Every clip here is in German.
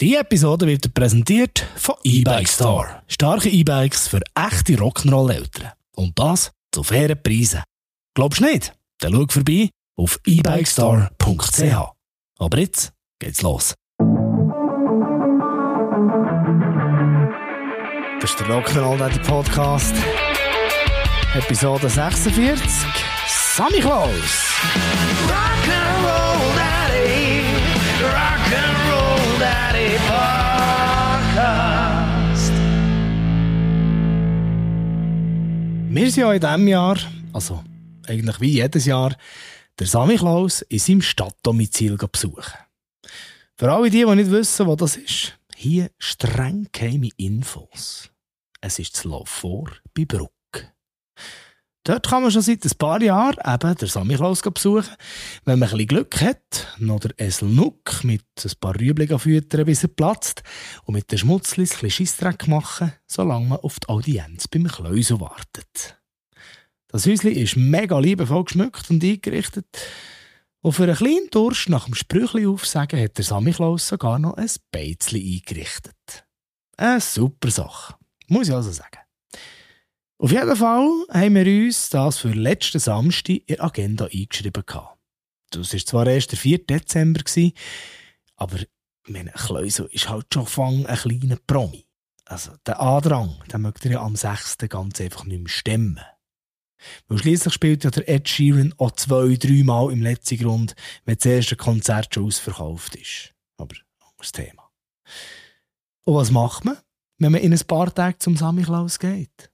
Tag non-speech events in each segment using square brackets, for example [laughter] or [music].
Die Episode wird präsentiert von E-Bike Store. Starke E-Bikes für echte Rock'n'Roll-Eltern. Und das zu fairen Preisen. Glaubst du nicht? Dann schau vorbei auf ebikestore.ch. Aber jetzt geht's los. Das ist der Rock'n'Roll Podcast. Episode 46. Sammy Klaus. Rock'n'Roll Wir sind ja in diesem Jahr, also eigentlich wie jedes Jahr, der Sammy Klaus in seinem Stadtdomizil besuchen. Für alle die, die nicht wissen, wo das ist, hier streng geheime Infos. Es ist das Love vor bei Bruck. Dort kann man schon seit ein paar Jahren eben den Samichlaus besuchen. Wenn man ein bisschen Glück hat, noch der Esel Nuck mit ein paar Rüebli füttern, bis er platzt und mit den Schmutzlis ein bisschen Scheissdreck machen, solange man auf die Audienz beim Kläusel wartet. Das Häuschen ist mega liebevoll geschmückt und eingerichtet. Und für einen kleinen Durst nach dem Sprüchli aufsagen hat der Samichlaus sogar noch ein Beizli eingerichtet. Eine super Sache, muss ich also sagen. Auf jeden Fall haben wir uns das für letzten Samstag in der Agenda eingeschrieben. Das war zwar erst der 4. Dezember, aber meine Kleusel ist halt schon fang ein kleiner Promi. Also der Andrang, den mögt ihr ja am 6. ganz einfach nicht mehr stemmen. Weil schliesslich spielt ja der Ed Sheeran auch zwei, drei Mal im letzten Grund, wenn das erste Konzert schon ausverkauft ist. Aber anderes Thema. Und was macht man, wenn man in ein paar Tagen zum Samichlaus geht?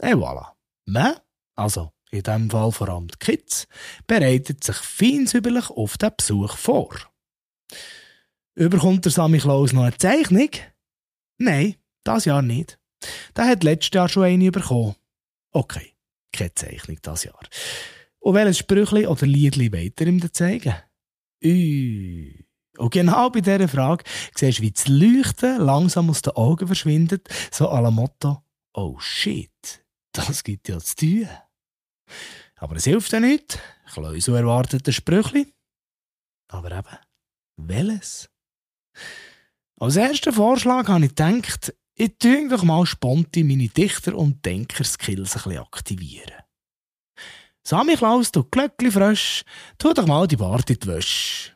Et voilà. Man, also in diesem Fall vor allem die Kids, bereitet sich feinsäuberlich auf den Besuch vor. Überkommt der Sammy Klaus noch eine Zeichnung? Nein, das Jahr nicht. Der hat letztes Jahr schon eine bekommen. Okay, keine Zeichnung das Jahr. Und welches Sprüchli oder Liedli weiter ihm zeigen? Ui. Und genau bei dieser Frage siehst du, wie das Leuchten langsam aus den Augen verschwindet, so à la Motto, oh shit, das gibt ja zu tun. Aber es hilft ja nicht. Kleusel erwartet ein Sprüchli. Aber eben, welches? Als ersten Vorschlag habe ich gedacht, ich tue doch mal spontan meine Dichter- und Denkerskills ein bisschen aktivieren. Sami Klaus, du Glöckli frisch, tu doch mal die Bart in die Wäsche.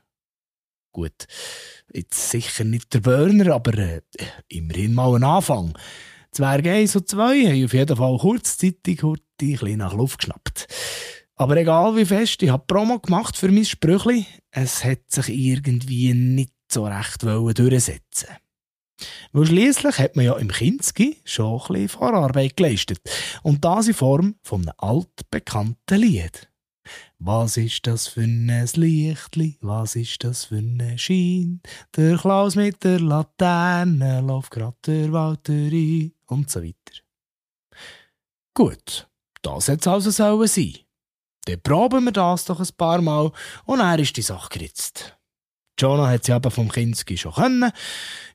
Gut, jetzt sicher nicht der Burner, aber äh, immerhin mal ein Anfang. Zwerge 1 und 2 haben auf jeden Fall kurzzeitig ein bisschen nach Luft geschnappt. Aber egal wie fest, ich habe Promo gemacht für mein Sprüchli, es hat sich irgendwie nicht so recht durchsetzen weil schliesslich hat man ja im Kinski schon ein bisschen Vorarbeit geleistet. Und das in Form von einem altbekannten Lied. Was ist das für ein Lichtli? Was ist das für ein Schein? Der Klaus mit der Laterne läuft grad der Walter ein und so weiter. Gut, das hätte es also sollen sein. Dann proben wir das doch ein paar Mal und er ist die Sache geritzt. Jonah hat sie aber vom Kinski schon können.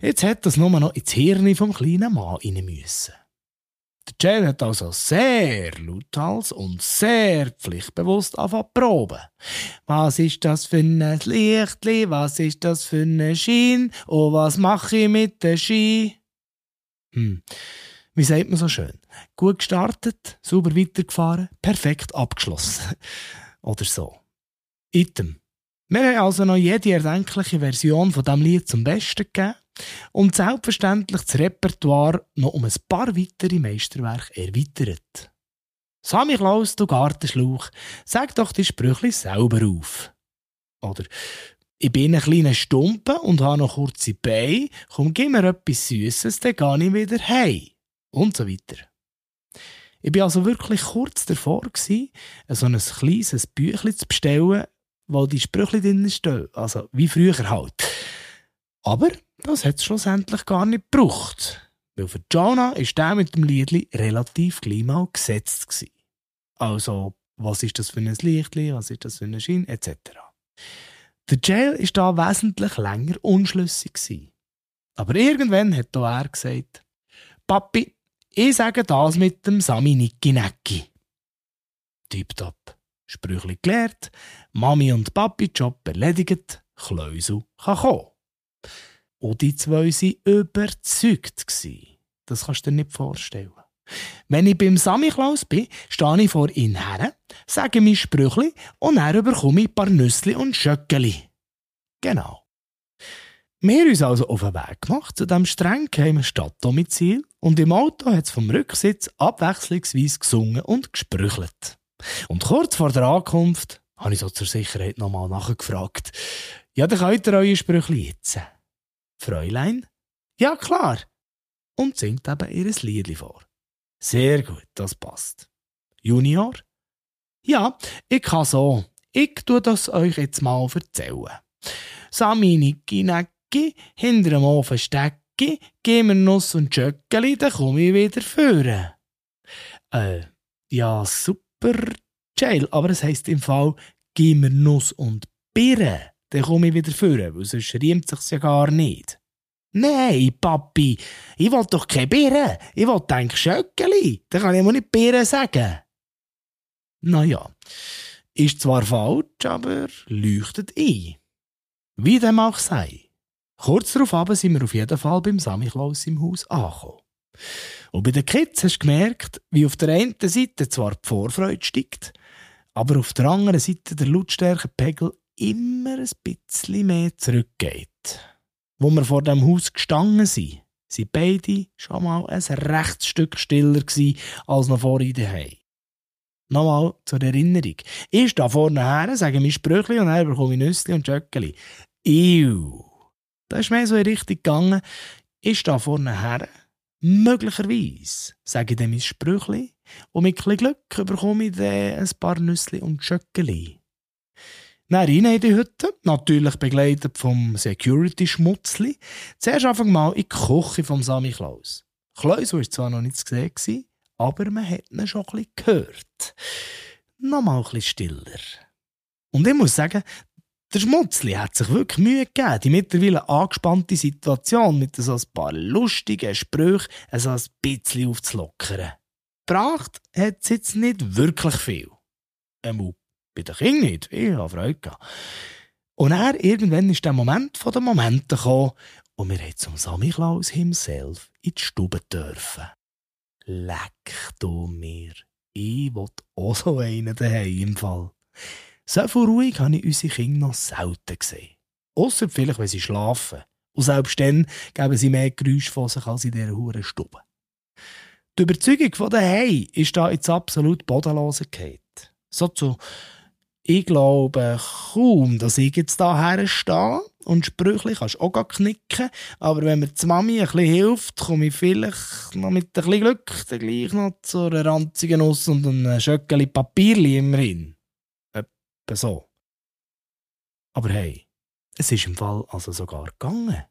Jetzt hat das nur noch ins Hirn vom kleinen Mann rein müssen. Der Jail hat also sehr lauthals und sehr pflichtbewusst angefangen proben. Was ist das für ein Lichtli? Was ist das für ein Schein? Und was mache ich mit dem Ski? Hm. Wie sagt man so schön? Gut gestartet, sauber weitergefahren, perfekt abgeschlossen. [laughs] Oder so. Item. Wir haben also noch jede erdenkliche Version von diesem Lied zum Besten gegeben und selbstverständlich das Repertoire noch um ein paar weitere Meisterwerke erweitert. Sami Klaus, du Gartenschlauch, sag doch die Sprüche selber auf. Oder ich bin ein kleiner Stumpen und habe noch kurze Beine, komm, gib mir etwas Süßes, dann gehe ich wieder heim. Und so weiter. Ich war also wirklich kurz davor, so ein kleines Büchlein zu bestellen, wo die Sprüche drin stehen. Also wie früher halt. Aber das hat es schlussendlich gar nicht gebraucht. Weil für Jonah ist der mit dem Liedli relativ gleich mal gesetzt gewesen. Also, was ist das für ein Lichtli, was ist das für ein Schein, etc. Der Jail ist da wesentlich länger unschlüssig gewesen. Aber irgendwann hat auch er gesagt, Papi, ich sage das mit dem Sami Nicki Necki. Tipptopp. Sprüchli gelehrt, Mami und Papi Job erledigt, Kleusel kann kommen. Und die zwei waren überzeugt. Das kannst du dir nicht vorstellen. Wenn ich beim Samichlaus bin, stehe ich vor ihnen her, sage mein Sprüchli und dann bekomme ich ein paar Nüssli und Schöckeli. Genau. Wir haben uns also auf den Weg gemacht zu dem streng geheimen Stadtdomizil und im Auto hat es vom Rücksitz abwechslungsweise gesungen und gesprüchelt. Und kurz vor der Ankunft habe ich so zur Sicherheit nochmal nachgefragt. Ja, dann könnt ihr eure Sprüchli jetzt. Fräulein? Ja, klar. Und singt eben ihr Lied vor. Sehr gut, das passt. Junior? Ja, ich kann so. Ich tu das euch jetzt mal erzählen. Sami Niki Necki, hinter dem Ofen Stecki, gib mir Nuss und Schöckeli, dann komme ich wieder führen. Äh, ja, super, Jail, aber es heisst im Fall, gib mir Nuss und Birne, dann komme ich wieder führen, weil sonst riemt sich's ja gar nicht. Nein, Papi, ich will doch keine Birne. Ich will denk Schöckeli. Dann kann ich mir nicht Birne sagen. Naja, ist zwar falsch, aber leuchtet ein. Wie dem auch sei. Kurz darauf sind wir auf jeden Fall beim Samichlaus im Haus angekommen. Und bei den Kids hast du gemerkt, wie auf der einen Seite zwar die Vorfreude steigt, aber auf der anderen Seite der Lautstärkepegel immer ein bisschen mehr zurückgeht wo wir vor dem Haus gestanden sind, sind beide schon mal ein rechtes Stück stiller gewesen als noch vorhin daheim. Nochmal zur Erinnerung. Ich stehe vorne her, sage mein Sprüchli und dann bekomme ich Nüssli und Jöckeli. Ew. Da ist mir so in Richtung gegangen. Ich stehe vorne her, möglicherweise sage ich dann mein Sprüchli und mit ein Glück bekomme ich dann ein paar Nüssli und Jöckeli. Dann rein in die Hütte, natürlich begleitet vom Security-Schmutzli. Zuerst einfach mal in die Küche vom Sami Klaus. Klaus war zwar noch nicht zu sehen, aber man hat ihn schon ein bisschen gehört. Nochmal ein bisschen stiller. Und ich muss sagen, der Schmutzli hat sich wirklich Mühe gegeben, die mittlerweile angespannte Situation mit so ein paar lustigen Sprüchen so ein bisschen aufzulockern. Gebracht hat es jetzt nicht wirklich viel. Einmal bei den Kindern nicht. Ich habe Freude gehabt. Und er, irgendwann ist der Moment von den Momenten gekommen und wir haben zum Samichlaus himself in die Stube dürfen. Leck du mir. Ich will auch so einen daheim im Fall. So viel ruhig habe ich unsere Kinder noch selten gesehen. Ausser vielleicht, wenn sie schlafen. Und selbst dann geben sie mehr Geräusche von sich als in dieser huren Stube. Die Überzeugung von daheim ist da jetzt absolut bodenlos So zu ich glaube kaum, dass ich jetzt da stehe und Sprüchli kannst du auch knicken. Aber wenn mir die Mami ein bisschen hilft, komme ich vielleicht noch mit ein bisschen Glück gleich noch zu einer ranzigen Nuss und einem Schöckeli Papierli immerhin. So. Aber hey, es ist im Fall also sogar gegangen.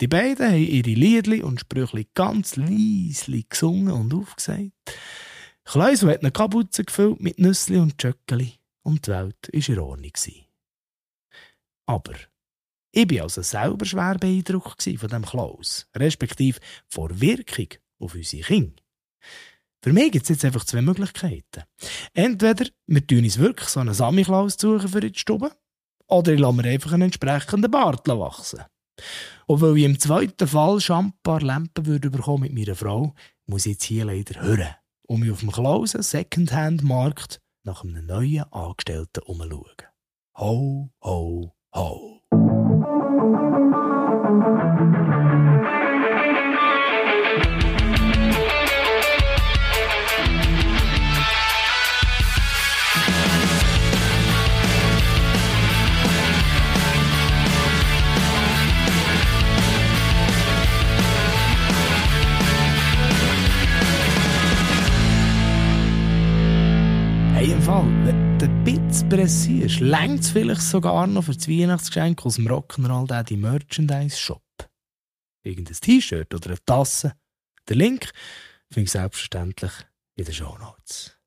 Die beiden haben ihre Liedli und Sprüchli ganz leisli gesungen und aufgesagt. Kleusel hat eine Kapuze gefüllt mit Nüssli und Schöckeli und die Welt war in Ordnung. Aber ich war also selber schwer beeindruckt von dem Klaus, respektive von der Wirkung auf unsere Kinder. Für mich gibt es jetzt einfach zwei Möglichkeiten. Entweder wir tun uns wirklich so einen Samichlaus suchen für die Stube, oder ich lasse mir einfach einen entsprechenden Bart wachsen. Und weil ich im zweiten Fall Champar Lampen würde bekommen mit meiner Frau, muss ich jetzt hier leider hören und mich auf dem Klausen Secondhand-Markt nach einem neuen Angestellten umschauen. Ho, ho, ho. Fall, wenn du ein bisschen pressierst, längt es vielleicht sogar noch für das Weihnachtsgeschenk aus dem Rock'n'Roll Daddy Merchandise Shop. Irgendein T-Shirt oder eine Tasse. Den Link findest du selbstverständlich in den Show Notes.